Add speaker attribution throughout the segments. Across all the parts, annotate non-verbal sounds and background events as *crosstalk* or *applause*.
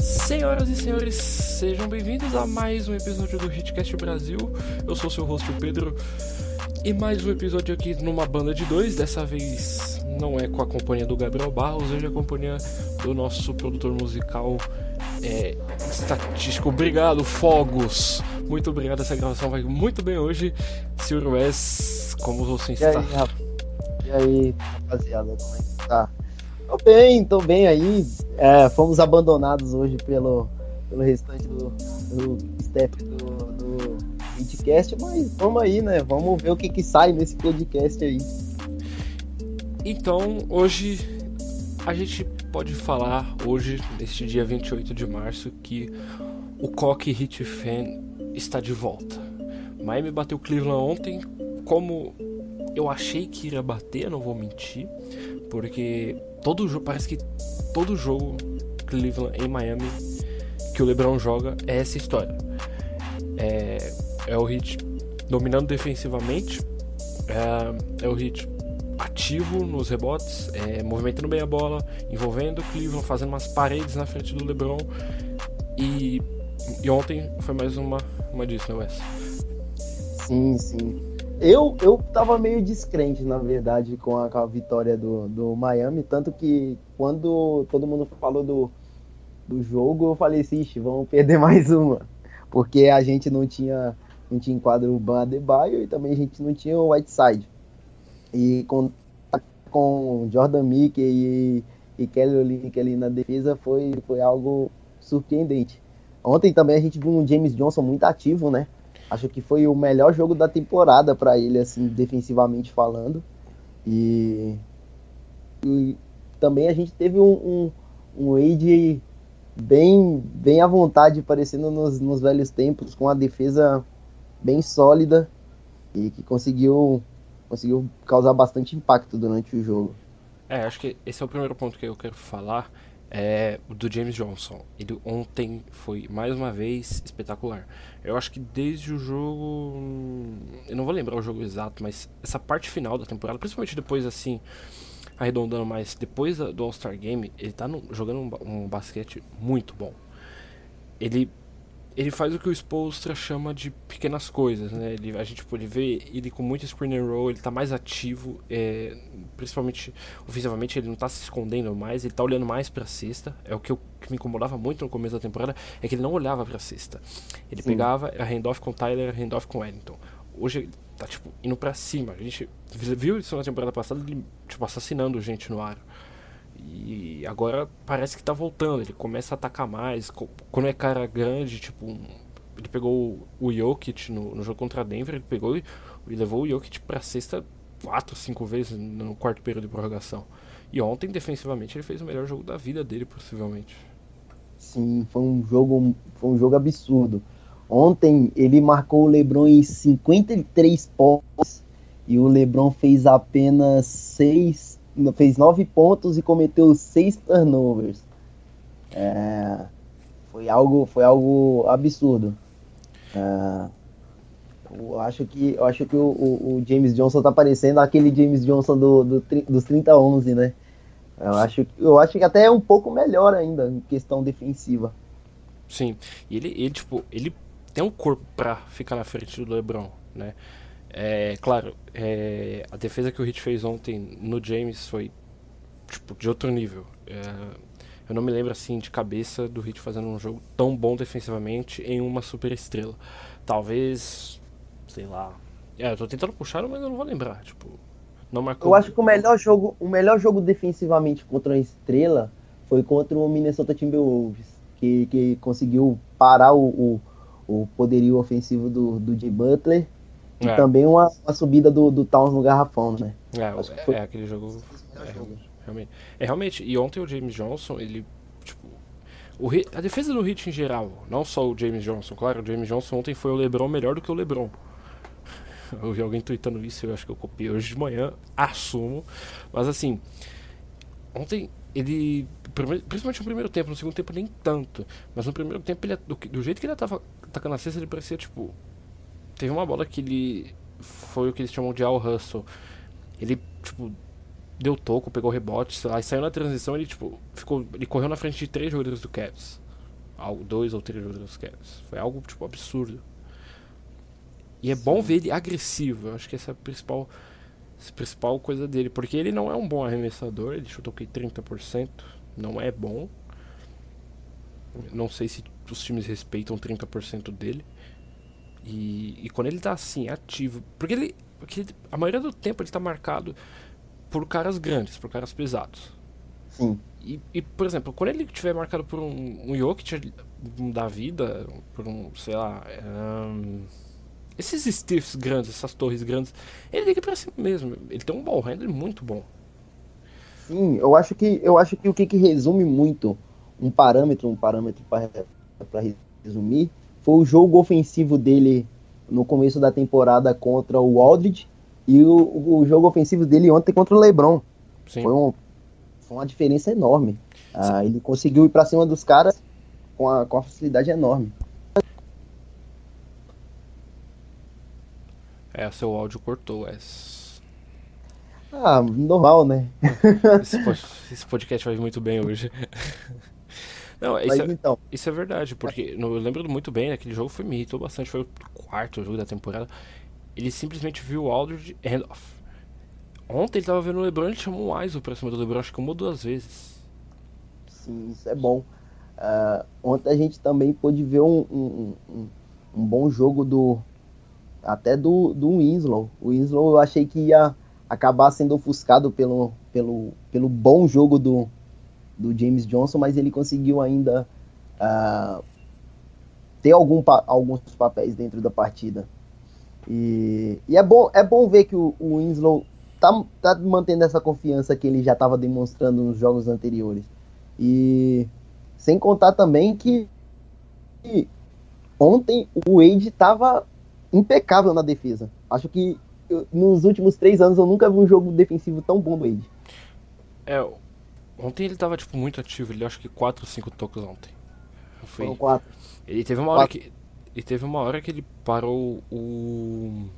Speaker 1: Senhoras e senhores, sejam bem-vindos a mais um episódio do Hitcast Brasil. Eu sou seu host, o Pedro, e mais um episódio aqui numa banda de dois. Dessa vez não é com a companhia do Gabriel Barros, hoje é a companhia do nosso produtor musical é, estatístico. Obrigado, Fogos! Muito obrigado, essa gravação vai muito bem hoje. Sr. Wes, como você está?
Speaker 2: E aí, rap... e aí rapaziada, como é que tá? Tô bem, tô bem aí. É, fomos abandonados hoje pelo, pelo restante do, do staff do, do podcast, mas vamos aí, né? Vamos ver o que, que sai nesse podcast aí.
Speaker 1: Então, hoje a gente pode falar, hoje, neste dia 28 de março, que o Coque Hit Fan está de volta. Miami bateu Cleveland ontem, como eu achei que iria bater, não vou mentir, porque todo jogo, parece que todo jogo Cleveland em Miami que o LeBron joga é essa história. É, é o Hit dominando defensivamente, é, é o Hit ativo nos rebotes, é, movimentando bem a bola, envolvendo o Cleveland, fazendo umas paredes na frente do LeBron. E, e ontem foi mais uma, uma disso, né, Wes?
Speaker 2: Sim, sim. Eu, eu tava meio descrente, na verdade, com a, com a vitória do, do Miami, tanto que quando todo mundo falou do, do jogo, eu falei, ixi, vamos perder *laughs* mais uma. Porque a gente não tinha, não tinha enquadro o Ban Adebayo e também a gente não tinha o Whiteside. E com, com Jordan Mickey e, e Kelly Olynyk ali na defesa foi, foi algo surpreendente. Ontem também a gente viu um James Johnson muito ativo, né? Acho que foi o melhor jogo da temporada para ele, assim, defensivamente falando. E, e, também a gente teve um, um, um Wade bem, bem à vontade, parecendo nos, nos velhos tempos, com a defesa bem sólida e que conseguiu, conseguiu causar bastante impacto durante o jogo.
Speaker 1: É, acho que esse é o primeiro ponto que eu quero falar é do James Johnson. Ele ontem foi mais uma vez espetacular. Eu acho que desde o jogo, eu não vou lembrar o jogo exato, mas essa parte final da temporada, principalmente depois assim, arredondando mais, depois do All-Star Game, ele tá no, jogando um, um basquete muito bom. Ele ele faz o que o Spolstra chama de pequenas coisas, né? Ele, a gente pode ver ele com muito screen and roll, ele tá mais ativo, é, principalmente ofensivamente, ele não tá se escondendo mais, ele tá olhando mais pra cesta. É o que, eu, que me incomodava muito no começo da temporada, é que ele não olhava pra cesta. Ele Sim. pegava a handoff com Tyler, a handoff com Wellington. Hoje ele tá, tipo, indo pra cima. A gente viu isso na temporada passada, ele, tipo, assassinando gente no ar. E agora parece que tá voltando, ele começa a atacar mais. Quando é cara grande, tipo, ele pegou o Jokic no, no jogo contra a Denver, ele pegou e, e levou o Jokic pra sexta quatro, cinco vezes no quarto período de prorrogação. E ontem, defensivamente, ele fez o melhor jogo da vida dele, possivelmente.
Speaker 2: Sim, foi um jogo, foi um jogo absurdo. Ontem ele marcou o LeBron em 53 pontos e o LeBron fez apenas 6 fez nove pontos e cometeu seis turnovers. É, foi algo, foi algo absurdo. É, eu acho que, eu acho que o, o, James Johnson tá parecendo aquele James Johnson do, do, dos 30-11, né? Eu acho, eu acho que até é um pouco melhor ainda em questão defensiva.
Speaker 1: Sim, e ele, ele, tipo, ele tem um corpo para ficar na frente do LeBron, né? É, claro, é, a defesa que o Hit fez ontem no James foi tipo, de outro nível. É, eu não me lembro assim de cabeça do Hit fazendo um jogo tão bom defensivamente em uma super estrela. Talvez, sei lá. É, eu tô tentando puxar, mas eu não vou lembrar. Tipo, não marcou.
Speaker 2: Eu acho que o melhor jogo, o melhor jogo defensivamente contra uma estrela foi contra o Minnesota Timberwolves, que, que conseguiu parar o, o, o poderio ofensivo do, do Jay Butler e é. também uma, uma, subida do, do Towns no garrafão, né?
Speaker 1: É, foi... é aquele jogo. É, realmente. É realmente. E ontem o James Johnson, ele. Tipo. O, a defesa do Hit em geral, não só o James Johnson, claro, o James Johnson ontem foi o Lebron melhor do que o Lebron. *laughs* Eu vi alguém tweetando isso, eu acho que eu copiei hoje de manhã, assumo. Mas assim, ontem ele. Principalmente no primeiro tempo, no segundo tempo nem tanto. Mas no primeiro tempo, ele, do, do jeito que ele tava atacando a cesta, ele parecia tipo. Teve uma bola que ele. Foi o que eles chamam de Al Hustle. Ele, tipo, deu toco, pegou rebote, sei lá, e saiu na transição, ele, tipo, ficou. Ele correu na frente de três jogadores do Cavs. Dois ou três jogadores do Cavs. Foi algo, tipo, absurdo. E é Sim. bom ver ele agressivo. Eu acho que essa é a principal, a principal coisa dele. Porque ele não é um bom arremessador. Ele chutou aqui 30%. Não é bom. Não sei se os times respeitam 30% dele. E, e, quando ele tá assim, ativo. Porque ele. Porque a maioria do tempo ele tá marcado por caras grandes, por caras pesados.
Speaker 2: Sim.
Speaker 1: E, e por exemplo, quando ele tiver marcado por um, um Jokic da vida, por um, sei lá. Um, esses stiffs grandes, essas torres grandes, ele liga pra cima mesmo. Ele tem um ball handler muito bom.
Speaker 2: Sim, eu acho que eu acho que o que, que resume muito um parâmetro, um parâmetro para resumir, foi o jogo ofensivo dele no começo da temporada contra o Aldridge e o, o jogo ofensivo dele ontem contra o LeBron. Sim. Foi, um, foi uma diferença enorme. Ah, ele conseguiu ir para cima dos caras com a, com a facilidade enorme.
Speaker 1: É, seu áudio cortou, Wes.
Speaker 2: Ah, normal, né?
Speaker 1: Esse, *laughs* podcast vai muito bem hoje. Não, isso, é, então... isso é verdade, porque eu lembro muito bem, aquele jogo foi, me irritou bastante, foi o quarto jogo da temporada. Ele simplesmente viu o Aldridge handoff. Ontem ele tava vendo o LeBron, ele chamou um ISO pra cima do LeBron, acho que uma ou duas vezes.
Speaker 2: Sim, isso é bom. Uh, ontem a gente também pôde ver um, um, um, um bom jogo do, até do, do Winslow. O Winslow eu achei que ia acabar sendo ofuscado pelo, pelo, pelo bom jogo do, do James Johnson, mas ele conseguiu ainda uh, ter algum, alguns papéis dentro da partida. E, e, é, bom, é bom ver que o, o Winslow tá, tá mantendo essa confiança que ele já estava demonstrando nos jogos anteriores. E sem contar também que, que ontem o Wade estava impecável na defesa. Acho que eu, nos últimos três anos eu nunca vi um jogo defensivo tão bom do Wade.
Speaker 1: É, ontem ele tava tipo muito ativo, ele acho que 4 ou 5 toques ontem.
Speaker 2: Foi Foram 4.
Speaker 1: Ele teve uma hora que ele teve uma hora que ele parou o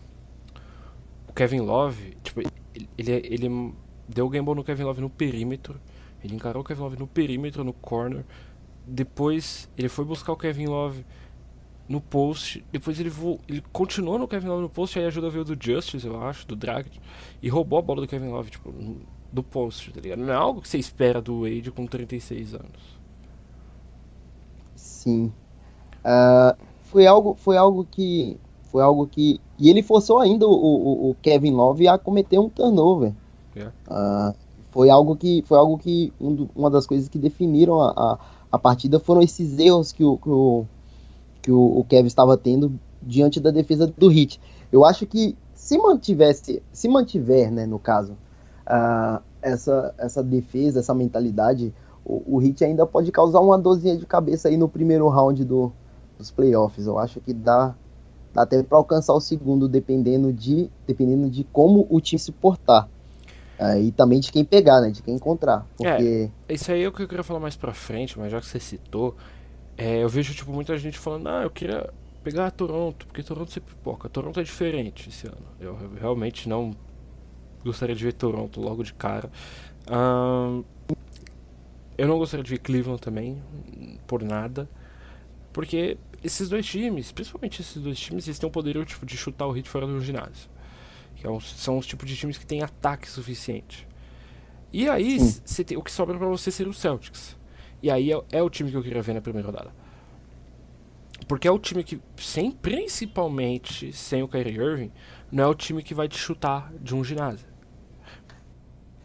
Speaker 1: o Kevin Love, tipo, ele, ele, deu o gamble no Kevin Love no perímetro, ele encarou o Kevin Love no perímetro, no corner. Depois ele foi buscar o Kevin Love no post. Depois ele, vo... ele continuou no Kevin Love no post, aí ajuda veio do Justice, eu acho, do Dragic, e roubou a bola do Kevin Love, tipo, do post, tá ligado? Não é algo que você espera do Wade com 36 anos.
Speaker 2: Sim. Uh, foi algo, foi algo que, foi algo que, e ele forçou ainda o, o, o Kevin Love a cometer um turnover. Yeah. Uh, foi algo que, foi algo que um, uma das coisas que definiram a, a, a partida foram esses erros que o, que o que o, o Kevin estava tendo diante da defesa do Hit. Eu acho que se mantivesse, se mantiver, né, no caso, uh, essa, essa defesa, essa mentalidade, o, o Hit ainda pode causar uma dorzinha de cabeça aí no primeiro round do, dos playoffs. Eu acho que dá, dá até para alcançar o segundo, dependendo de, dependendo de como o time se portar. Uh, e também de quem pegar, né? De quem encontrar. Porque...
Speaker 1: É, isso aí é o que eu queria falar mais pra frente, mas já que você citou, é, eu vejo, tipo, muita gente falando, ah, eu queria pegar Toronto, porque Toronto se pipoca. Toronto é diferente esse ano. Eu realmente não gostaria de ver Toronto logo de cara. eu não gostaria de ver Cleveland também, por nada. Porque esses dois times, principalmente esses dois times, eles têm o poder tipo, de chutar o hit fora do ginásio. Que é um, são os tipos de times que têm ataque suficiente. E aí, tem, o que sobra para você ser o Celtics. E aí é, é, o time que eu queria ver na primeira rodada. Porque é o time que, sem, principalmente sem o Kyrie Irving, não é o time que vai te chutar de um ginásio.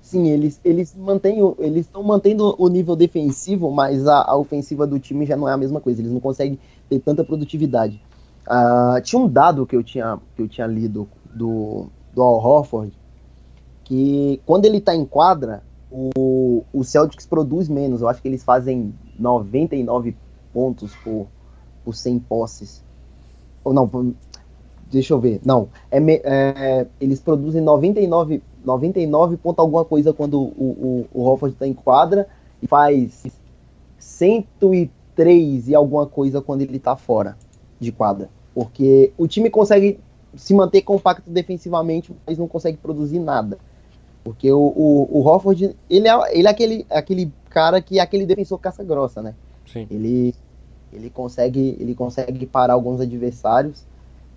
Speaker 2: Sim, eles, eles mantêm eles estão mantendo o nível defensivo, mas a, a, ofensiva do time já não é a mesma coisa. Eles não conseguem ter tanta produtividade. Uh, tinha um dado que eu tinha, que eu tinha lido do, do Al Horford, que quando ele está em quadra, o, o Celtics produz menos. Eu acho que eles fazem 99 pontos por, por 100 posses. Ou não, deixa eu ver. Não, é, é, eles produzem 99, 99 ponto alguma coisa quando o, o, o Hofford está em quadra e faz 103 e alguma coisa quando ele está fora de quadra. Porque o time consegue se manter compacto defensivamente, mas não consegue produzir nada. Porque o, o, o Hofford, ele é, ele é aquele, aquele cara que é aquele defensor caça-grossa, né?
Speaker 1: Sim.
Speaker 2: Ele, ele, consegue, ele consegue parar alguns adversários,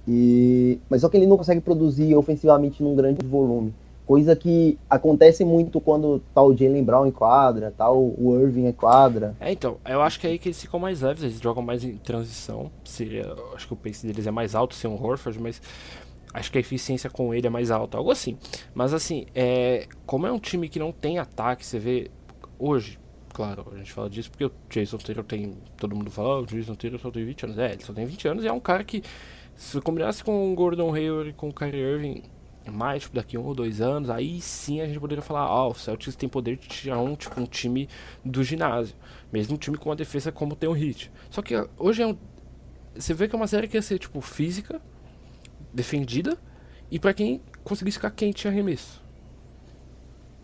Speaker 2: e, mas só que ele não consegue produzir ofensivamente num grande volume. Coisa que acontece muito quando tá o Jalen Brown em quadra, tá o Irving em quadra.
Speaker 1: É, então, eu acho que é aí que eles ficam mais leves, eles jogam mais em transição. Seria, acho que o pace deles é mais alto sem um Horford, mas acho que a eficiência com ele é mais alta, algo assim. Mas assim, é, como é um time que não tem ataque, você vê hoje, claro, a gente fala disso porque o Jason Taylor tem, todo mundo fala, oh, o Jason Taylor só tem 20 anos. É, ele só tem 20 anos e é um cara que se combinasse com o Gordon Hayward e com o Kyrie Irving, mais, tipo, daqui um ou dois anos, aí sim a gente poderia falar, ah, o Celtics tem poder de tirar um, tipo, um time do ginásio. Mesmo um time com uma defesa como tem o Heat. Só que hoje é um... Você vê que é uma série que ia ser, tipo, física, defendida, e para quem conseguisse ficar quente em arremesso.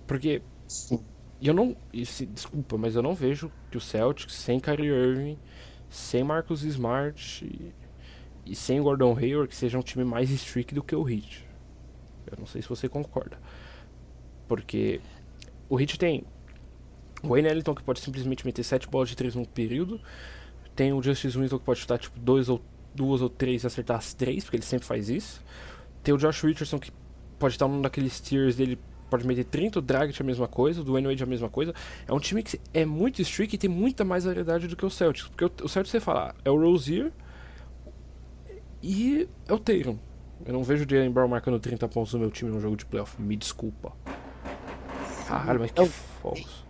Speaker 1: Porque...
Speaker 2: Sim.
Speaker 1: Eu não... Desculpa, mas eu não vejo que o Celtics, sem Kyrie Irving, sem Marcus Smart... E, e sem Gordon Hayward, que seja um time mais strict do que o Heat. Eu não sei se você concorda. Porque o Heat tem o Wayne Ellington que pode simplesmente meter 7 bolas de 3 num período. Tem o Justice Winslow que pode chutar tipo dois ou duas ou três e acertar as três, porque ele sempre faz isso. Tem o Josh Richardson que pode estar num daqueles tiers dele, pode meter 30, o Dragic é a mesma coisa, o Dwayne Wade é a mesma coisa. É um time que é muito strict e tem muita mais variedade do que o Celtics. Porque o, Celtics você fala, é o Rozier e é o Tatum. Eu não vejo o Jalen Brown marcando 30 pontos no meu time num jogo de playoff. Me desculpa. Caralho, mas que falso.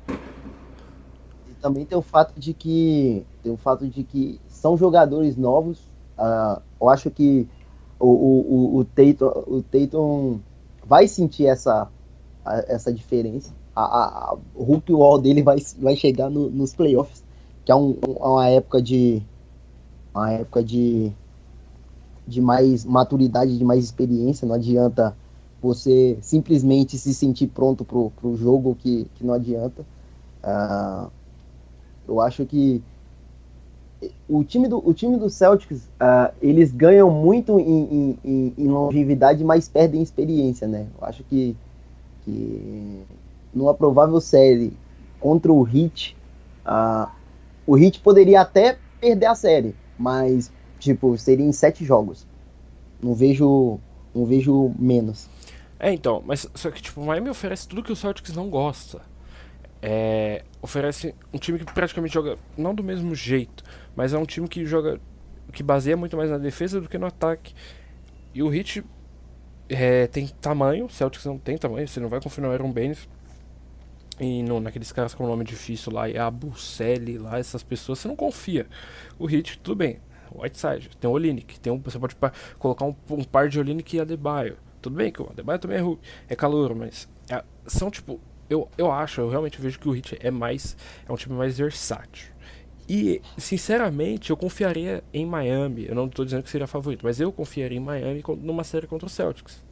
Speaker 2: E também tem o fato de que. Tem o fato de que são jogadores novos. Uh, eu acho que o, o, o, Tatum, o Tatum vai sentir essa, essa diferença. A, a, a Hulk Wall dele vai, vai chegar no, nos playoffs, que é um, uma época de. Uma época de de mais maturidade, de mais experiência. Não adianta você simplesmente se sentir pronto pro, pro jogo que, que não adianta. Uh, eu acho que o time do, o time do Celtics, uh, eles ganham muito em, em, em, longevidade, mas perdem experiência, né? Eu acho que, que numa provável série contra o Heat, uh, o Heat poderia até perder a série, mas Tipo, seria em sete jogos. Não vejo, não vejo menos.
Speaker 1: É, então, mas só que tipo, o Miami oferece tudo que o Celtics não gosta. É, oferece um time que praticamente joga não do mesmo jeito, mas é um time que joga que baseia muito mais na defesa do que no ataque. E o Heat é, tem tamanho, o Celtics não tem tamanho, você não vai confiar no Aaron Baines. E no, naqueles caras com nome difícil lá, e a Bucelli lá, essas pessoas, você não confia. O Heat, tudo bem, Whiteside, tem o Olinick, tem um, você pode colocar um, um, par de Olinick e Adebayo. Tudo bem que o Adebayo também é, é calor, mas é, são tipo, eu, eu acho, eu realmente vejo que o Heat é mais, é um time mais versátil. E, sinceramente, eu confiaria em Miami. Eu não estou dizendo que seria favorito, mas eu confiaria em Miami numa série contra o Celtics.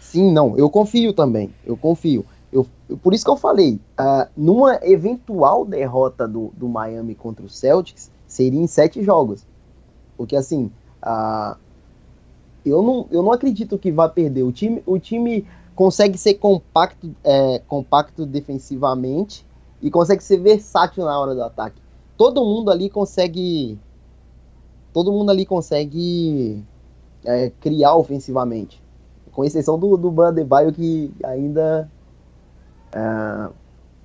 Speaker 2: Sim, não, eu confio também. Eu confio. Eu, por isso que eu falei, uh, numa eventual derrota do, do Miami contra o Celtics, seria em sete jogos. Porque assim, eu, não, eu não acredito que vá perder. O time, o time consegue ser compacto, é, compacto defensivamente e consegue ser versátil na hora do ataque. Todo mundo ali consegue. Todo mundo ali consegue é, criar ofensivamente. Com exceção do, do Bandebaio que ainda é,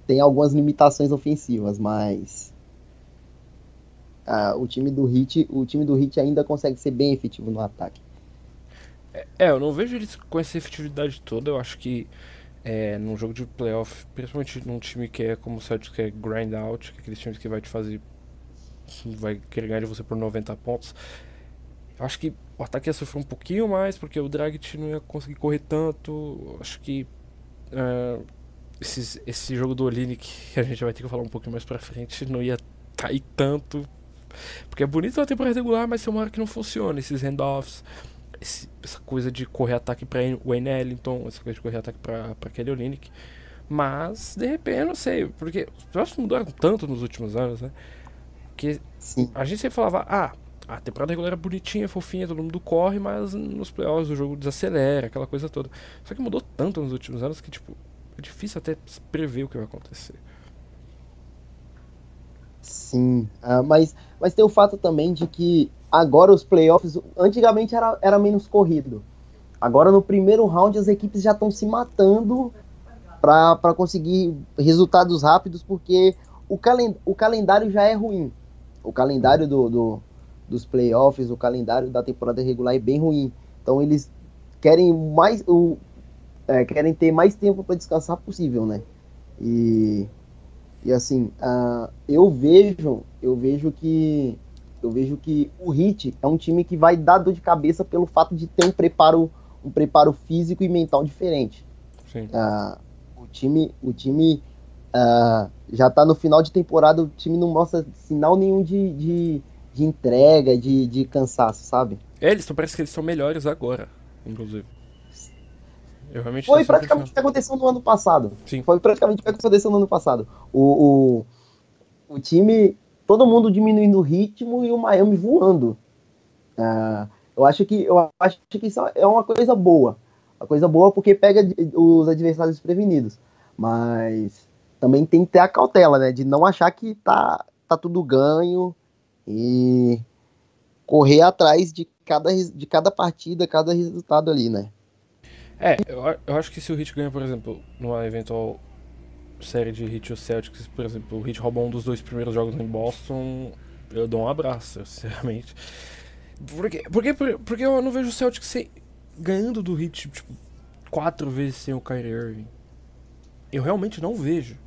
Speaker 2: tem algumas limitações ofensivas, mas o time do Hit, o time do Hit ainda consegue ser bem efetivo no ataque.
Speaker 1: É, é, eu não vejo eles com essa efetividade toda. Eu acho que é, num jogo de playoff, principalmente num time que é como o Celtics, que é grind out, que é aqueles times que vai te fazer, vai querer ganhar de você por 90 pontos. Eu acho que o ataque ia sofrer um pouquinho mais, porque o Dragic não ia conseguir correr tanto. Eu acho que uh, esses, esse jogo do Olini, que *laughs* a gente vai ter que falar um pouquinho mais pra frente, não ia cair tanto porque é bonito na temporada regular, mas tem uma hora que não funciona. Esses handoffs, esse, essa coisa de correr ataque para Wayne Ellington, essa coisa de correr ataque para Kelly Olynyk. Mas, de repente, eu não sei, porque os playoffs mudaram tanto nos últimos anos, né? Que Sim. a gente sempre falava, ah, a temporada regular é bonitinha, fofinha, todo mundo corre, mas nos playoffs o jogo desacelera, aquela coisa toda. Só que mudou tanto nos últimos anos que, tipo, é difícil até prever o que vai acontecer.
Speaker 2: Sim, uh, mas, mas tem o fato também de que agora os playoffs, antigamente era, era menos corrido. Agora no primeiro round as equipes já estão se matando para conseguir resultados rápidos, porque o, calen o calendário já é ruim. O calendário do, do, dos playoffs, o calendário da temporada regular é bem ruim. Então eles querem mais o, é, querem ter mais tempo para descansar possível, né? E, e assim, uh, eu vejo, eu vejo que eu vejo que o Heat é um time que vai dar dor de cabeça pelo fato de ter um preparo, um preparo físico e mental diferente. Uh, time, o time uh, já tá no final de temporada, o time não mostra sinal nenhum de, de, de entrega, de, de cansaço, sabe?
Speaker 1: É, eles parece que eles são melhores agora, inclusive.
Speaker 2: Foi praticamente o que aconteceu no ano passado. Sim. Foi praticamente o que aconteceu no ano passado. O, o, o time, todo mundo diminuindo o ritmo e o Miami voando. Uh, eu acho que eu acho que isso é uma coisa boa. Uma coisa boa porque pega os adversários desprevenidos. Mas também tem que ter a cautela, né? De não achar que tá, tá tudo ganho e correr atrás de cada, de cada partida, cada resultado ali, né?
Speaker 1: É, eu, eu acho que se o Hit ganha, por exemplo, numa eventual série de Hit ou Celtics, por exemplo, o Hit roubou um dos dois primeiros jogos em Boston, eu dou um abraço, *laughs* sinceramente. Porque, porque, porque eu não vejo o Celtics ganhando do Hit, tipo, quatro vezes sem o Kyrie Irving. Eu realmente não vejo.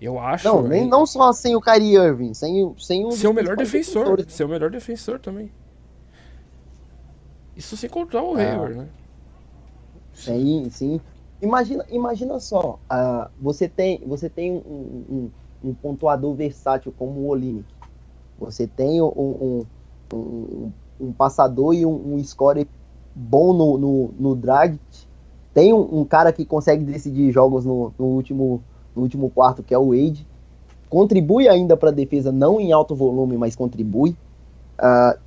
Speaker 1: Eu acho.
Speaker 2: Não, nem não só sem o Kyrie Irving, sem, sem o.
Speaker 1: Ser o melhor defensor. Ser o melhor defensor também. Isso sem contar o ah. Hayward, né?
Speaker 2: Sim, sim. Imagina, imagina só, uh, você tem, você tem um, um, um, pontuador versátil como o Olinick. Você tem um, um, um passador e um, scorer bom no, no, no drag tem um, um, cara que consegue decidir jogos no, no, último, no último quarto, que é o Wade. Contribui ainda para a defesa, não em alto volume, mas contribui. Uh,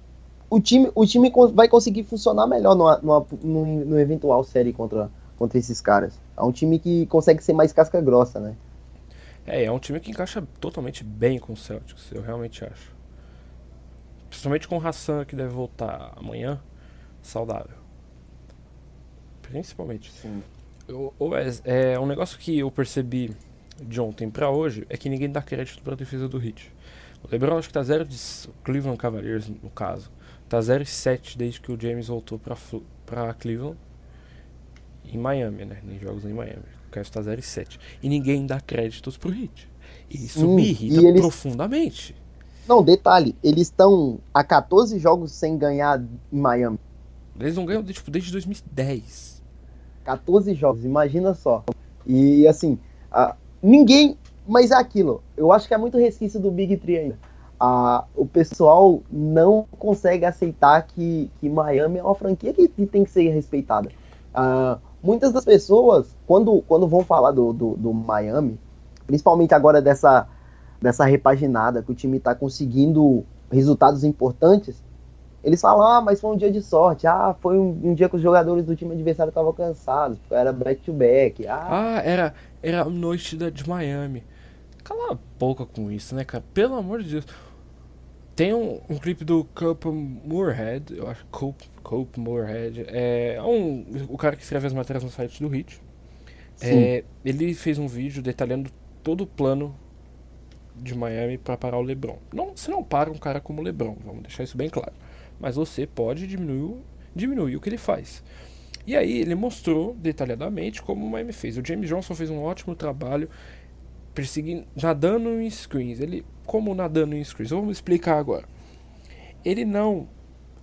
Speaker 2: o time, o time vai conseguir funcionar melhor no, no, no, eventual série contra, contra esses caras. É um time que consegue ser mais casca grossa, né?
Speaker 1: É, é um time que encaixa totalmente bem com o Celtics, eu realmente acho. Principalmente com o Hassan, que deve voltar amanhã, saudável principalmente. Sim. Eu, é um negócio que eu percebi de ontem para hoje é que ninguém dá crédito pra defesa do Heat. O LeBron acho que tá 0 de Cleveland Cavaliers no caso. Tá 0 de 7 desde que o James voltou pra, pra Cleveland. Em Miami, né? Nem jogos em Miami. O Cavs tá 0 de 7. E ninguém dá créditos pro Heat. Isso hum, me irrita eles... profundamente.
Speaker 2: Não, detalhe, eles estão a 14 jogos sem ganhar em Miami.
Speaker 1: Eles não ganham tipo, desde 2010.
Speaker 2: 14 jogos, imagina só. E assim, a, ninguém. Mas é aquilo, eu acho que é muito resquício do Big Tree ainda. A, o pessoal não consegue aceitar que, que Miami é uma franquia que, que tem que ser respeitada. Uh, muitas das pessoas, quando, quando vão falar do, do, do, Miami, principalmente agora dessa, dessa repaginada, que o time está conseguindo resultados importantes, eles falam, ah, mas foi um dia de sorte. Ah, foi um, um dia que os jogadores do time adversário estavam cansados. Era back-to-back. Ah,
Speaker 1: ah, era, era noite da, de Miami. Cala a boca com isso, né, cara? Pelo amor de Deus. Tem um, um clipe do Cope Moorhead, eu acho Cope, Cope Moorhead. É um, o cara que escreve as matérias no site do Hit. É, ele fez um vídeo detalhando todo o plano de Miami para parar o LeBron. Não, você não para um cara como o LeBron, vamos deixar isso bem claro mas você pode diminuir, diminuir o que ele faz. E aí ele mostrou detalhadamente como o Miami fez. O James Johnson fez um ótimo trabalho perseguindo, nadando em screens. Ele, como nadando em screens? Vamos explicar agora. Ele não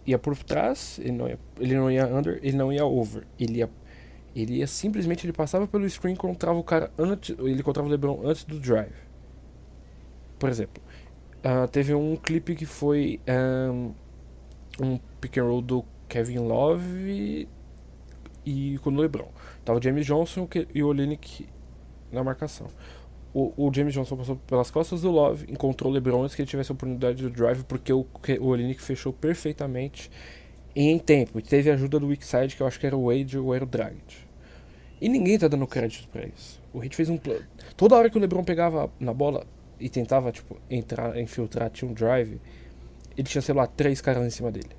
Speaker 1: ia por trás, ele não ia, ele não ia under, ele não ia over. Ele ia, ele ia simplesmente ele passava pelo screen encontrava o cara antes, ele encontrava o LeBron antes do drive. Por exemplo, uh, teve um clipe que foi um, um pick and roll do Kevin Love e com o LeBron. Tava o James Johnson e o Olinick na marcação. O, o, James Johnson passou pelas costas do Love, encontrou o LeBron antes que ele tivesse a oportunidade do drive, porque o, o Olinick fechou perfeitamente em tempo. E teve a ajuda do weak side, que eu acho que era o Wade ou era o Dragic. E ninguém tá dando crédito para isso. O Heat fez um plano. Toda hora que o LeBron pegava na bola e tentava, tipo, entrar, infiltrar, tinha um drive, ele tinha, sei lá, três caras em cima dele.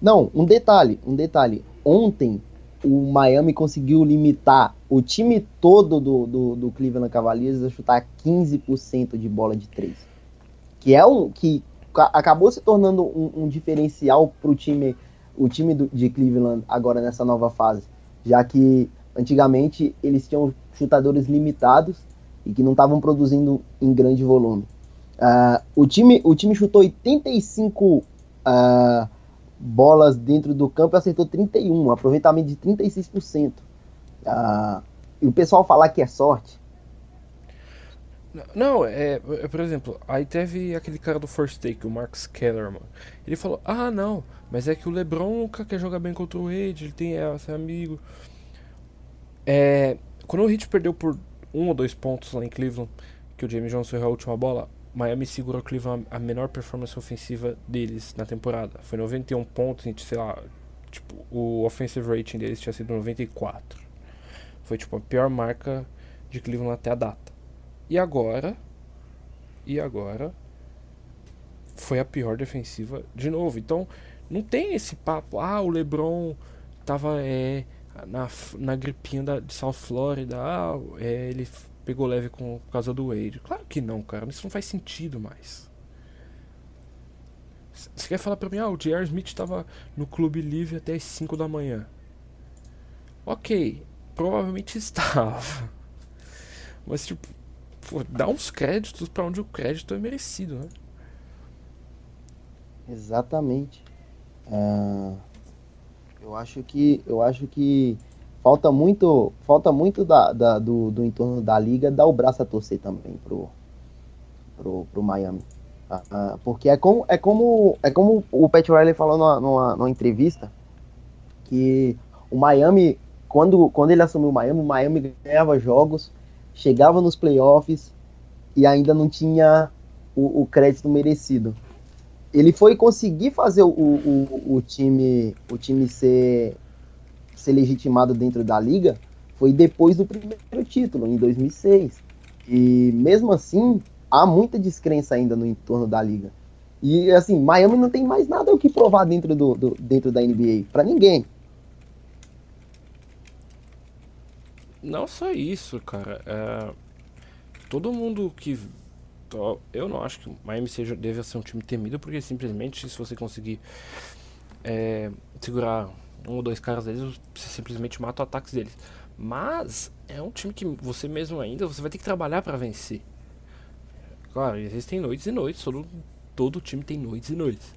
Speaker 2: Não, um detalhe, um detalhe. Ontem o Miami conseguiu limitar o time todo do, do, do Cleveland Cavaliers a chutar 15% de bola de três. Que é um. que acabou se tornando um, um diferencial para o time, o time do, de Cleveland agora nessa nova fase. Já que antigamente eles tinham chutadores limitados e que não estavam produzindo em grande volume. Uh, o, time, o time chutou 85 uh, bolas dentro do campo e acertou 31, um aproveitamento de 36%. Uh, ah, e o pessoal falar que é sorte.
Speaker 1: Não, é, é, por exemplo, aí teve aquele cara do First Take, o Marcus Kellerman. Ele falou: Ah, não, mas é que o LeBron nunca quer jogar bem contra o Wade, ele tem essa é amigo. É, quando o Heat perdeu por um ou dois pontos lá em Cleveland, que o James Johnson errou a última bola, Miami segurou Cleveland a menor performance ofensiva deles na temporada. Foi 91 pontos, sei lá, tipo, o offensive rating deles tinha sido 94. Foi tipo a pior marca de Cleveland até a data. E agora, e agora foi a pior defensiva de novo. Então, não tem esse papo, ah, o LeBron tava é, na, na gripinha da, de South Florida, ah, é, ele pegou leve com, por causa do Wade. Claro que não, cara. Isso não faz sentido mais. Você quer falar pra mim, ah, o J.R. Smith estava no clube livre até as 5 da manhã. Ok, provavelmente *laughs* estava. Mas, tipo, pô, dá uns créditos para onde o crédito é merecido, né?
Speaker 2: Exatamente. Uh, eu acho que eu acho que falta muito, falta muito da, da, do, do entorno da liga dar o braço a torcer também pro, pro, pro Miami. Uh, porque é como, é, como, é como o Pat Riley falou numa, numa, numa, entrevista que o Miami, quando, quando ele assumiu o Miami, o Miami ganhava jogos, chegava nos playoffs e ainda não tinha o, o crédito merecido. Ele foi conseguir fazer o, o, o, time, o time ser ser legitimado dentro da liga foi depois do primeiro título, em 2006. E mesmo assim, há muita descrença ainda no entorno da liga. E assim, Miami não tem mais nada o que provar dentro, do, do dentro da NBA, para ninguém.
Speaker 1: Não só isso, cara. É... Todo mundo que. Eu não acho que Miami seja, deve ser um time temido, porque simplesmente se você conseguir é, segurar um ou dois caras deles, você simplesmente mata os ataques deles. Mas é um time que você mesmo ainda você vai ter que trabalhar para vencer. Claro, existem noites e noites, todo, todo time tem noites e noites.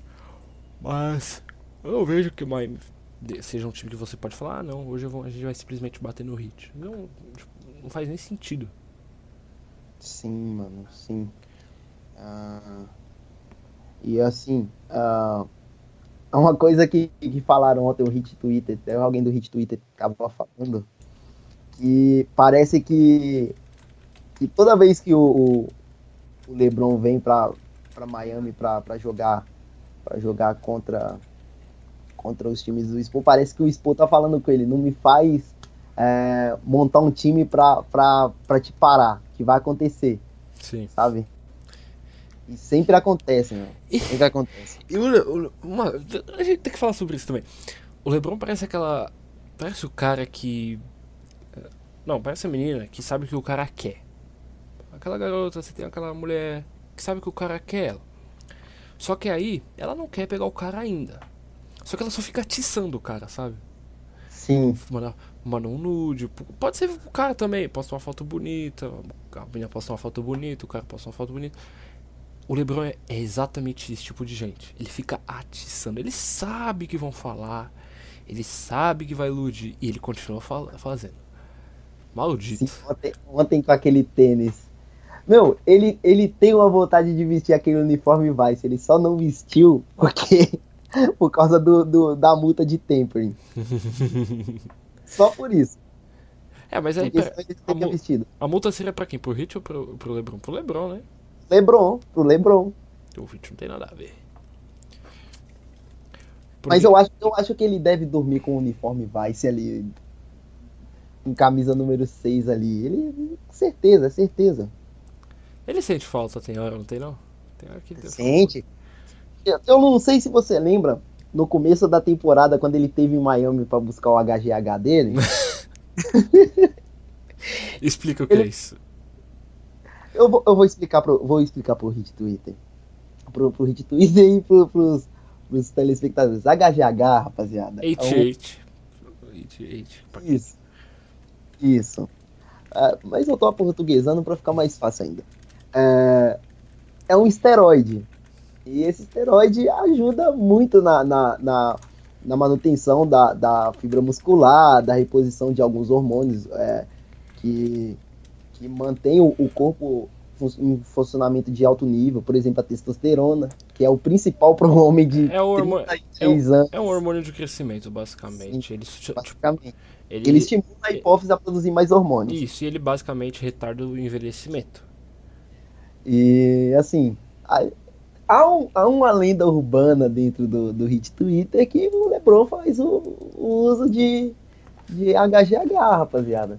Speaker 1: Mas eu não vejo que o Miami seja um time que você pode falar, ah não, hoje vou, a gente vai simplesmente bater no hit. Não, não faz nem sentido.
Speaker 2: Sim, mano, sim. Uh, e assim, uh, uma coisa que, que falaram ontem, o Hit Twitter, alguém do Hit Twitter acabou falando, que parece que, que toda vez que o, o LeBron vem para Miami para jogar para jogar contra contra os times do Expo, parece que o Expo tá falando com ele, não me faz é, montar um time para te parar, que vai acontecer.
Speaker 1: Sim.
Speaker 2: Sabe? E sempre acontece, meu. Sempre acontece. *laughs*
Speaker 1: E o, uma, a gente tem que falar sobre isso também. O Lebron parece aquela. Parece o cara que. Não, parece a menina que sabe o que o cara quer. Aquela garota, você tem aquela mulher que sabe o que o cara quer ela. Só que aí, ela não quer pegar o cara ainda. Só que ela só fica atiçando o cara, sabe?
Speaker 2: Sim.
Speaker 1: Manda, manda um nude. Pode ser o cara também. Posta uma foto bonita. A menina posta uma foto bonita, o cara posta uma foto bonita. O LeBron é, é exatamente esse tipo de gente. Ele fica atiçando. Ele sabe que vão falar. Ele sabe que vai iludir. E ele continua fazendo. Maldito. Sim,
Speaker 2: ontem, ontem, com aquele tênis. Meu, ele, ele tem uma vontade de vestir aquele uniforme Vice. Ele só não vestiu porque *laughs* por causa do, do, da multa de tempering. *laughs* Só por isso.
Speaker 1: É, mas aí. Pera- a,
Speaker 2: teria
Speaker 1: mu-
Speaker 2: vestido.
Speaker 1: a multa seria pra quem? Pro Hit ou pro, pro Lebron? Pro Lebron, né?
Speaker 2: Lebron, pro Lebron.
Speaker 1: O Hit não tem nada a ver. Pro
Speaker 2: Mas eu acho, eu acho que ele deve dormir com o uniforme Vice ali. Com camisa número 6 ali. Ele. Certeza, certeza.
Speaker 1: Ele sente falta, tem hora, não tem não? Tem hora que ele
Speaker 2: Sente. Eu eu não sei se você lembra, no começo da temporada, quando ele teve em Miami pra buscar o HGH dele. *laughs*
Speaker 1: Explica o que
Speaker 2: Ele-
Speaker 1: é isso.
Speaker 2: Eu, vou, eu vou explicar pro, vou explicar pro Hit Twitter. Pro, pro Hit Twitter e pro, pros, pros telespectadores. HGH, rapaziada. é um-
Speaker 1: 88. 88. pra quem-
Speaker 2: Isso. Isso. Ah, mas eu tô aportuguesando pra ficar mais fácil ainda. É, é um esteroide. E esse esteroide ajuda muito na, na, na, na manutenção da, da fibra muscular, da reposição de alguns hormônios é, que, que mantém o, o corpo em funcionamento de alto nível. Por exemplo, a testosterona, que é o principal para *laughs* um homem de
Speaker 1: É o hormônio-
Speaker 2: 36 anos,
Speaker 1: É um hormônio de crescimento, basicamente. Ele, tipo,
Speaker 2: basicamente.
Speaker 1: ele,
Speaker 2: Ele estimula a hipófise a produzir mais hormônios.
Speaker 1: Isso, e ele basicamente retarda o envelhecimento.
Speaker 2: E assim, há, há um- há uma lenda urbana dentro do, do hit Twitter que o Lebron faz o, o uso de, de HGH, rapaziada.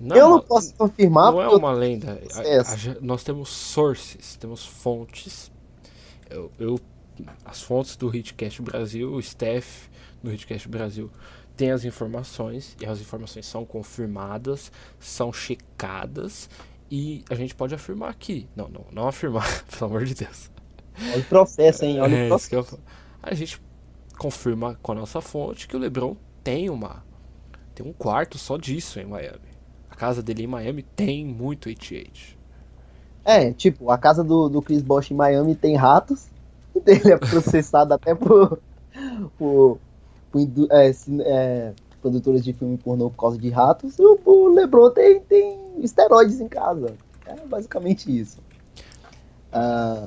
Speaker 1: Não,
Speaker 2: eu não posso confirmar,
Speaker 1: Não é
Speaker 2: porque eu-
Speaker 1: uma lenda. A- a nós temos sources, temos fontes. Eu, eu- as fontes do Hitcast Brasil, o staff do Hitcast Brasil tem as informações e as informações são confirmadas, são checadas e a gente pode afirmar aqui. Não, não, não afirmar, *laughs* pelo amor de Deus.
Speaker 2: olha o processo, hein? Olha
Speaker 1: É,
Speaker 2: o
Speaker 1: eu
Speaker 2: processo.
Speaker 1: falo. a gente confirma com a nossa fonte que o LeBron tem uma tem um quarto só disso em Miami. A casa dele em Miami tem muito 88.
Speaker 2: É, tipo, a casa do, do Chris Bosh em Miami tem ratos. *laughs* Ele é processado até por, por, por é, é, produtores de filme pornô por causa de ratos. E o, o LeBron tem, tem esteroides em casa. É basicamente isso. Ah,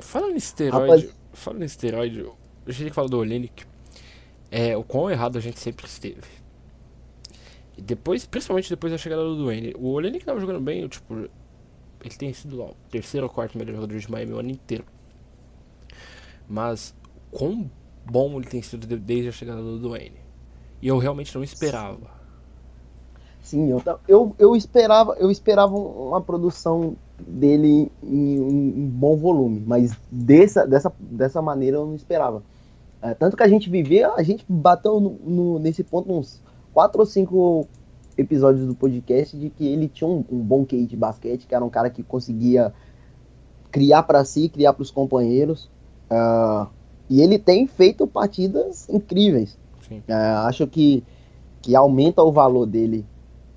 Speaker 1: Falando em esteroide,
Speaker 2: Rapaz-
Speaker 1: falando em esteroide, a gente fala do Olenek, é o quão errado a gente sempre esteve. Depois, principalmente depois da chegada do Dwayne, o Olenek tava jogando bem, tipo, ele tem sido lá, o terceiro ou quarto melhor jogador de Miami o ano inteiro. Mas quão bom ele tem sido de- desde a chegada do Dwayne. E eu realmente não esperava.
Speaker 2: sim, eu, eu, eu esperava eu esperava uma produção dele em um, bom volume, mas dessa, dessa, dessa maneira eu não esperava. É, tanto que a gente vivia, a gente bateu no, no- nesse ponto uns quatro ou cinco episódios do podcast de que ele tinha um, um bom QI de basquete, que era um cara que conseguia criar para si, criar para os companheiros. Ah, e ele tem feito partidas incríveis. É, acho que, que aumenta o valor dele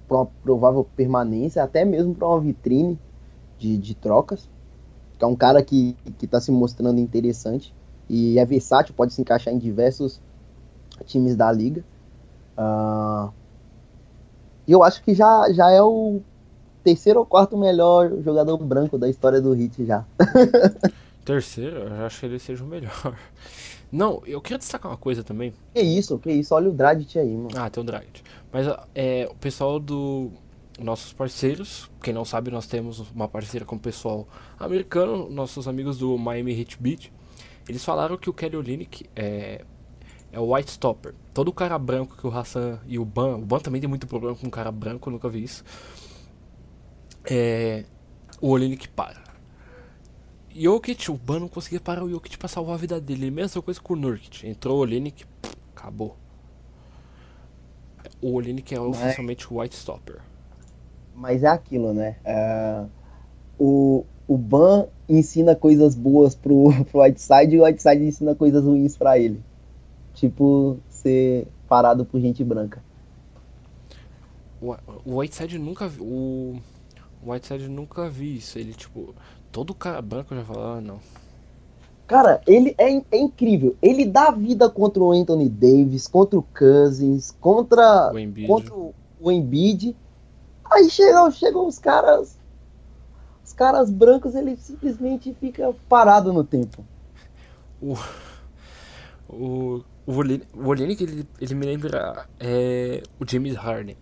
Speaker 2: para uma provável permanência, até mesmo para uma vitrine de, de trocas. Que é um cara que está se mostrando interessante e é versátil, pode se encaixar em diversos times da liga. E eu acho que já, já é o terceiro ou quarto melhor jogador branco da história do Hit já. *laughs*
Speaker 1: Terceiro, eu acho que ele seja o melhor. Não, eu queria destacar uma coisa também.
Speaker 2: Que isso, que isso, olha o Dragic aí, mano.
Speaker 1: Ah, tem o Dragic. Mas é, o pessoal do. Nossos parceiros, quem não sabe, nós temos uma parceira com o pessoal americano, nossos amigos do Miami Heat Beat. Eles falaram que o Kelly Olynyk é, é o White Stopper. Todo cara branco que o Hassan e o Ban. O Ban também tem muito problema com um cara branco, eu nunca vi isso. É, o Olynyk para. Jokic, o Ban não conseguia parar o Jokic pra salvar a vida dele. Mesma coisa com o Nurkic. Entrou o pff, acabou. O Olynyk é
Speaker 2: Mas-
Speaker 1: oficialmente o White Stopper.
Speaker 2: Mas é aquilo, né? É, o, o Ban ensina coisas boas pro, *laughs* pro Whiteside e o Whiteside ensina coisas ruins pra ele. Tipo, ser parado por gente branca.
Speaker 1: O, o Whiteside nunca vi, o, o Whiteside nunca vi isso. Ele, tipo, todo cara branco já fala, ah, não.
Speaker 2: Cara, ele é, é incrível. Ele dá vida contra o Anthony Davis, contra o Cousins, contra,
Speaker 1: O Embiid.
Speaker 2: contra o Embiid. Aí chegam, chegam os caras. Os caras brancos, ele simplesmente fica parado no tempo.
Speaker 1: O, o Olenek, ele, ele me lembra é, o James Harden.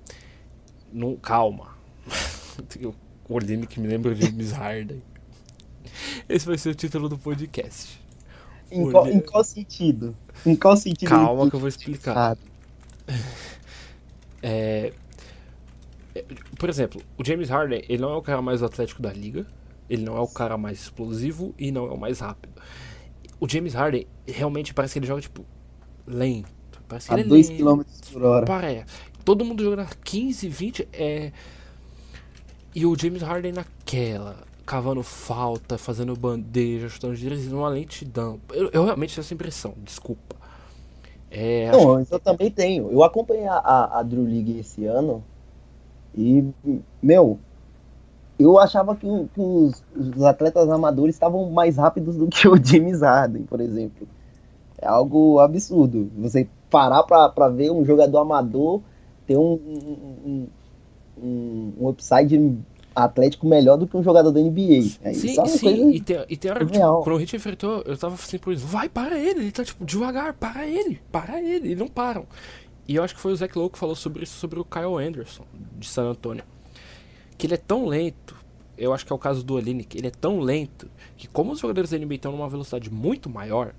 Speaker 1: Não, calma. *laughs* o Olenek me lembra o James Harden. Esse vai ser o título do podcast.
Speaker 2: Em, qual, em qual, sentido? Em qual sentido?
Speaker 1: Calma que eu vou explicar. É, *laughs* é, por exemplo, o James Harden, ele não é o cara mais atlético da liga, ele não é o cara mais explosivo e não é o mais rápido. O James Harden realmente parece que ele joga tipo lento. Parece que
Speaker 2: a
Speaker 1: 2
Speaker 2: km por hora.
Speaker 1: Parece. Todo mundo jogando 15, 20 é e o James Harden naquela cavando falta, fazendo bandeja, chutando de direita, uma lentidão. Eu, eu, realmente tenho essa impressão, desculpa.
Speaker 2: É, Não, acho... eu também tenho. Eu acompanhei a, a, a Drew League esse ano e, meu, eu achava que, que os, os, atletas amadores estavam mais rápidos do que o James Harden, por exemplo. É algo absurdo. Você parar para ver um jogador amador ter um, um, um, um upside Atlético melhor do que um jogador da NBA.
Speaker 1: É, sim, é sim. E tem, e tem hora que, tipo, quando o Hit enfrentou, eu tava assim por isso, vai, para ele, ele tá tipo, devagar, para ele, para ele, e não param. E eu acho que foi o Zach Lowe que falou sobre isso, sobre o Kyle Anderson, de San Antonio. Que ele é tão lento, eu acho que é o caso do Olinick, ele é tão lento, que como os jogadores da NBA estão numa velocidade muito maior,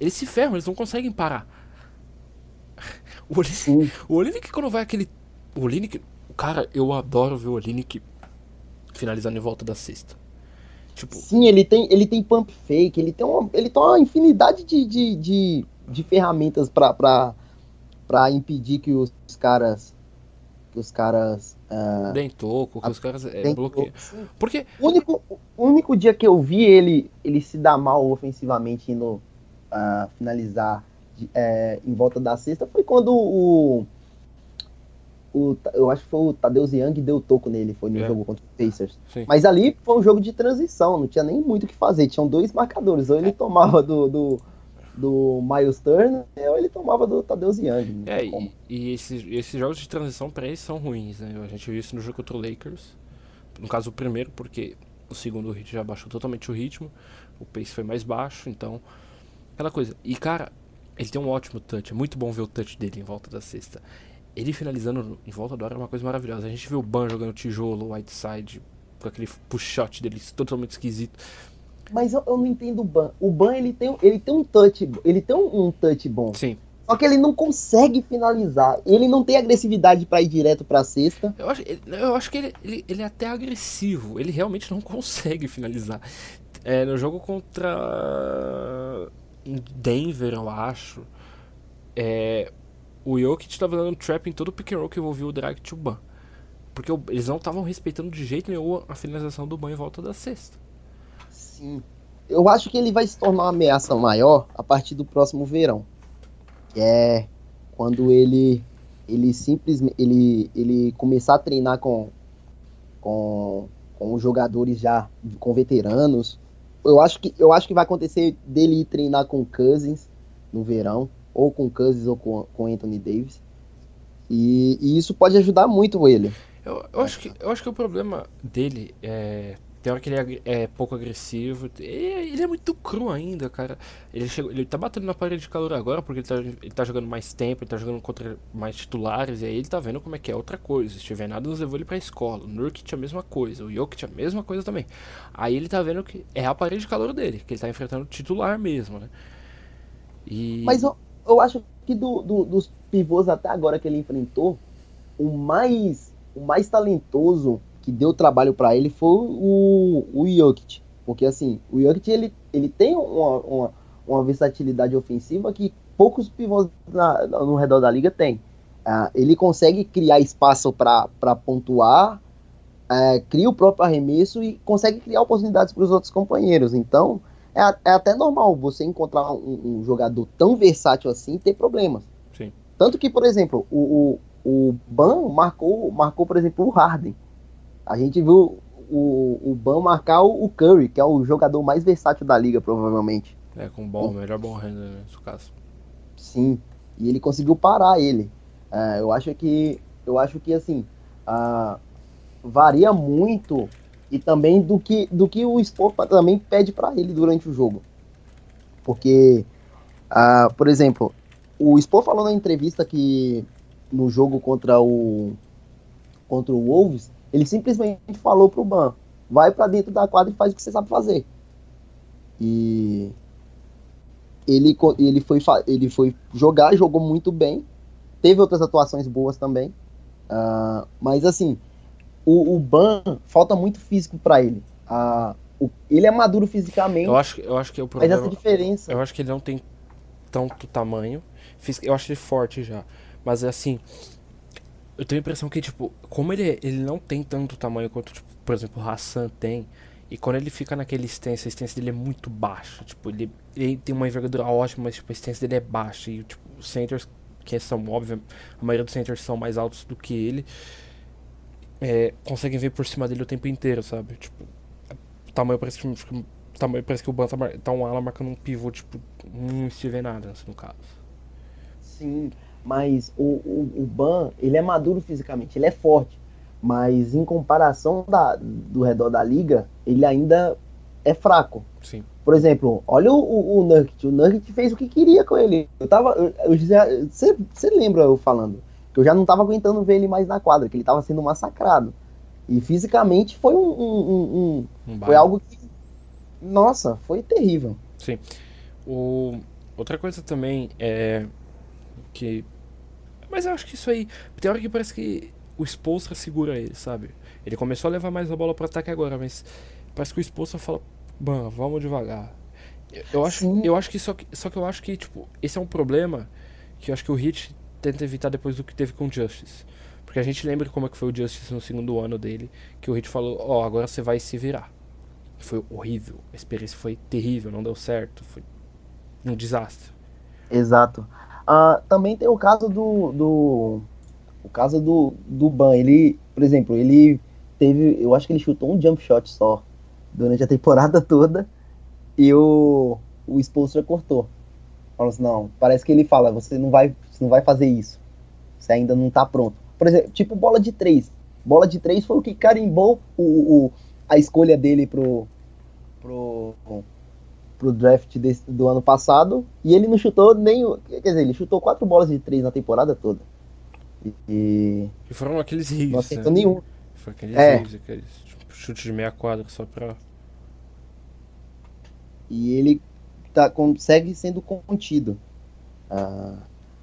Speaker 1: eles se ferram, eles não conseguem parar. *laughs* O Olinick, o Olinick quando vai aquele... O Olinick, cara, eu adoro ver o Olinick finalizando em volta da cesta.
Speaker 2: Tipo... Sim, ele tem, ele tem pump fake, ele tem uma, ele tem uma infinidade de, de, de, de ferramentas para impedir que os caras que os caras
Speaker 1: uh, deem toco, que os caras é, bloqueiam. Porque
Speaker 2: o único, o único dia que eu vi ele ele se dar mal ofensivamente indo uh, finalizar de, é, em volta da cesta foi quando o o, eu acho que foi o Tadeu Young deu toco nele, foi no é. jogo contra o Pacers. Sim. Mas ali foi um jogo de transição, não tinha nem muito o que fazer, tinham dois marcadores, ou ele tomava do, do, do Miles Turner, ou ele tomava do Tadeu Young.
Speaker 1: É, e, e, esses, esses jogos de transição para eles são ruins, né? A gente viu isso no jogo contra o Lakers, no caso o primeiro, porque o segundo hit já baixou totalmente o ritmo, o pace foi mais baixo, então aquela coisa. E cara, ele tem um ótimo touch, é muito bom ver o touch dele em volta da cesta ele finalizando em volta do ar é uma coisa maravilhosa. A gente viu o Ban jogando tijolo, Whiteside, com aquele push-shot dele totalmente esquisito.
Speaker 2: Mas eu, eu, não entendo o Ban. O Ban ele tem, ele tem um touch, ele tem um, um touch bom.
Speaker 1: Sim.
Speaker 2: Só que ele não consegue finalizar. Ele não tem agressividade para ir direto pra cesta.
Speaker 1: Eu acho, eu acho que ele, ele, ele, é até agressivo. Ele realmente não *laughs* consegue finalizar. É, no jogo contra. Em Denver, eu acho. É, o Jokic estava dando trap em todo o pick and roll que envolvia o drag to ban. Porque eles não estavam respeitando de jeito nenhum a finalização do ban em volta da cesta.
Speaker 2: Sim. Eu acho que ele vai se tornar uma ameaça maior a partir do próximo verão. Que é quando ele ele simplesmente ele, ele começar a treinar com, com, com jogadores já com veteranos. Eu acho que eu acho que vai acontecer dele ir treinar com Cousins no verão ou com Cousins ou com, com Anthony Davis. E, e, isso pode ajudar muito ele.
Speaker 1: Eu, eu, acho que, eu acho que o problema dele é. Tem hora que ele é, é pouco agressivo. Ele, ele, é muito cru ainda, cara. Ele, chegou, ele tá batendo na parede de calor agora porque ele tá, ele tá jogando mais tempo, ele tá jogando contra mais titulares. E aí ele tá vendo como é que é outra coisa. Se tiver nada, nos levou ele pra escola. O Nurkic a mesma coisa. O Jokic a mesma coisa também. Aí ele tá vendo que é a parede de calor dele, que ele tá enfrentando titular mesmo, né?
Speaker 2: E... Mas eu, eu acho que do, do, dos pivôs até agora que ele enfrentou, o mais, o mais talentoso que deu trabalho para ele foi o, o Jokic. Porque assim, o Jokic ele, ele tem uma, uma, uma versatilidade ofensiva que poucos pivôs na, no redor da liga têm. Uh, ele consegue criar espaço para pontuar, uh, cria o próprio arremesso e consegue criar oportunidades para os outros companheiros. Então, é, é até normal você encontrar um, um, jogador tão versátil assim e ter problemas.
Speaker 1: Sim.
Speaker 2: Tanto que, por exemplo, o, o, o Ban marcou, marcou, por exemplo, o Harden. A gente viu o, o Ban marcar o Curry, que é o jogador mais versátil da liga, provavelmente.
Speaker 1: É, com bom, melhor bom render nesse caso.
Speaker 2: Sim, e ele conseguiu parar ele. É, eu acho que, eu acho que assim, uh, varia muito e também do que, do que o Sport também pede para ele durante o jogo. Porque Ah, por exemplo, o Spo falou na entrevista que no jogo contra o contra o Wolves, ele simplesmente falou pro Ban, vai para dentro da quadra e faz o que você sabe fazer. E ele, ele, foi, ele foi jogar, jogou muito bem. Teve outras atuações boas também. Uh, mas assim, o, o, Ban falta muito físico para ele. Uh, o, ele é maduro fisicamente.
Speaker 1: Eu acho, eu acho que é o problema.
Speaker 2: Mas essa diferença.
Speaker 1: Eu acho que ele não tem tanto tamanho. Eu acho ele forte já. Mas assim. Eu tenho a impressão que, tipo, como ele, ele não tem tanto tamanho quanto, tipo, por exemplo, o Hassan tem. E quando ele fica naquele stance, a stance dele é muito baixa. Tipo, ele, ele tem uma envergadura ótima, mas tipo, a stance dele é baixa. E tipo, os centers, que são óbvio, a maioria dos centers são mais altos do que ele, é, conseguem ver por cima dele o tempo inteiro, sabe? Tipo, o tamanho parece que, o tamanho parece que o Ban tá, tá um ala marcando um pivô, tipo, um Steven Adams, no caso.
Speaker 2: Sim, mas o, o, o Ban, ele é maduro fisicamente, ele é forte. Mas em comparação da, do redor da liga, ele ainda é fraco.
Speaker 1: Sim.
Speaker 2: Por exemplo, olha o, o, o Nurkic. O Nurkic fez o que queria com ele. Eu tava. Você lembra eu falando? Que eu já não tava aguentando ver ele mais na quadra, que ele tava sendo massacrado. E fisicamente foi um. um, um, um foi algo que. Nossa, foi terrível.
Speaker 1: Sim. O, outra coisa também é. Que. Mas eu acho que isso aí. Tem hora que parece que o Spolstra segura ele, sabe? Ele começou a levar mais a bola para ataque agora, mas parece que o Spolstra fala, mano, vamos devagar. Eu acho, eu acho que só, que só que eu acho que tipo esse é um problema que eu acho que o Hit tenta evitar depois do que teve com o Justice. Porque a gente lembra como é que foi o Justice no segundo ano dele, que o Hit falou, ó, oh, agora você vai se virar. Foi horrível, a experiência foi terrível, não deu certo, foi um desastre.
Speaker 2: Exato. Uh, também tem o caso do, do o caso do, do Ban, ele, por exemplo, ele teve, eu acho que ele chutou um jump shot só durante a *laughs* temporada toda e o, o Spolstra cortou. Falou assim, não, parece que ele fala, você não vai, você não vai fazer isso. Você ainda não tá pronto. Por exemplo, tipo bola de três. Bola de três foi o que carimbou o, o a escolha dele pro, pro, pro draft desse, do ano passado. E ele não chutou nem. Quer dizer, ele chutou quatro bolas de três na temporada toda.
Speaker 1: E, e foram aqueles rios.
Speaker 2: Não acertou né? nenhum.
Speaker 1: Foi aqueles é. rios, aqueles tipo, chute de meia quadra só pra.
Speaker 2: E ele tá, consegue sendo contido. Ah,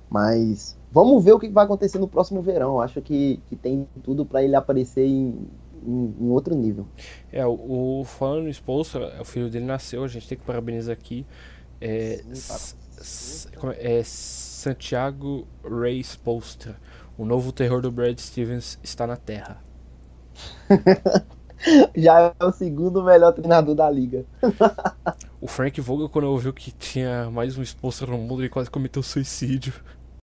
Speaker 2: mas vamos ver o que vai acontecer no próximo verão. Acho que, que tem tudo para ele aparecer em, em, em, outro nível.
Speaker 1: É, o, o falando esposo, o filho dele nasceu, a gente tem que parabenizar aqui. É, Sim, é, é Santiago Reis Postra. O novo terror do Brad Stevens está na Terra. *laughs*
Speaker 2: Já é o segundo melhor treinador da liga.
Speaker 1: o Frank Vogel, quando ouviu que tinha mais um exposto no mundo, ele quase cometeu suicídio.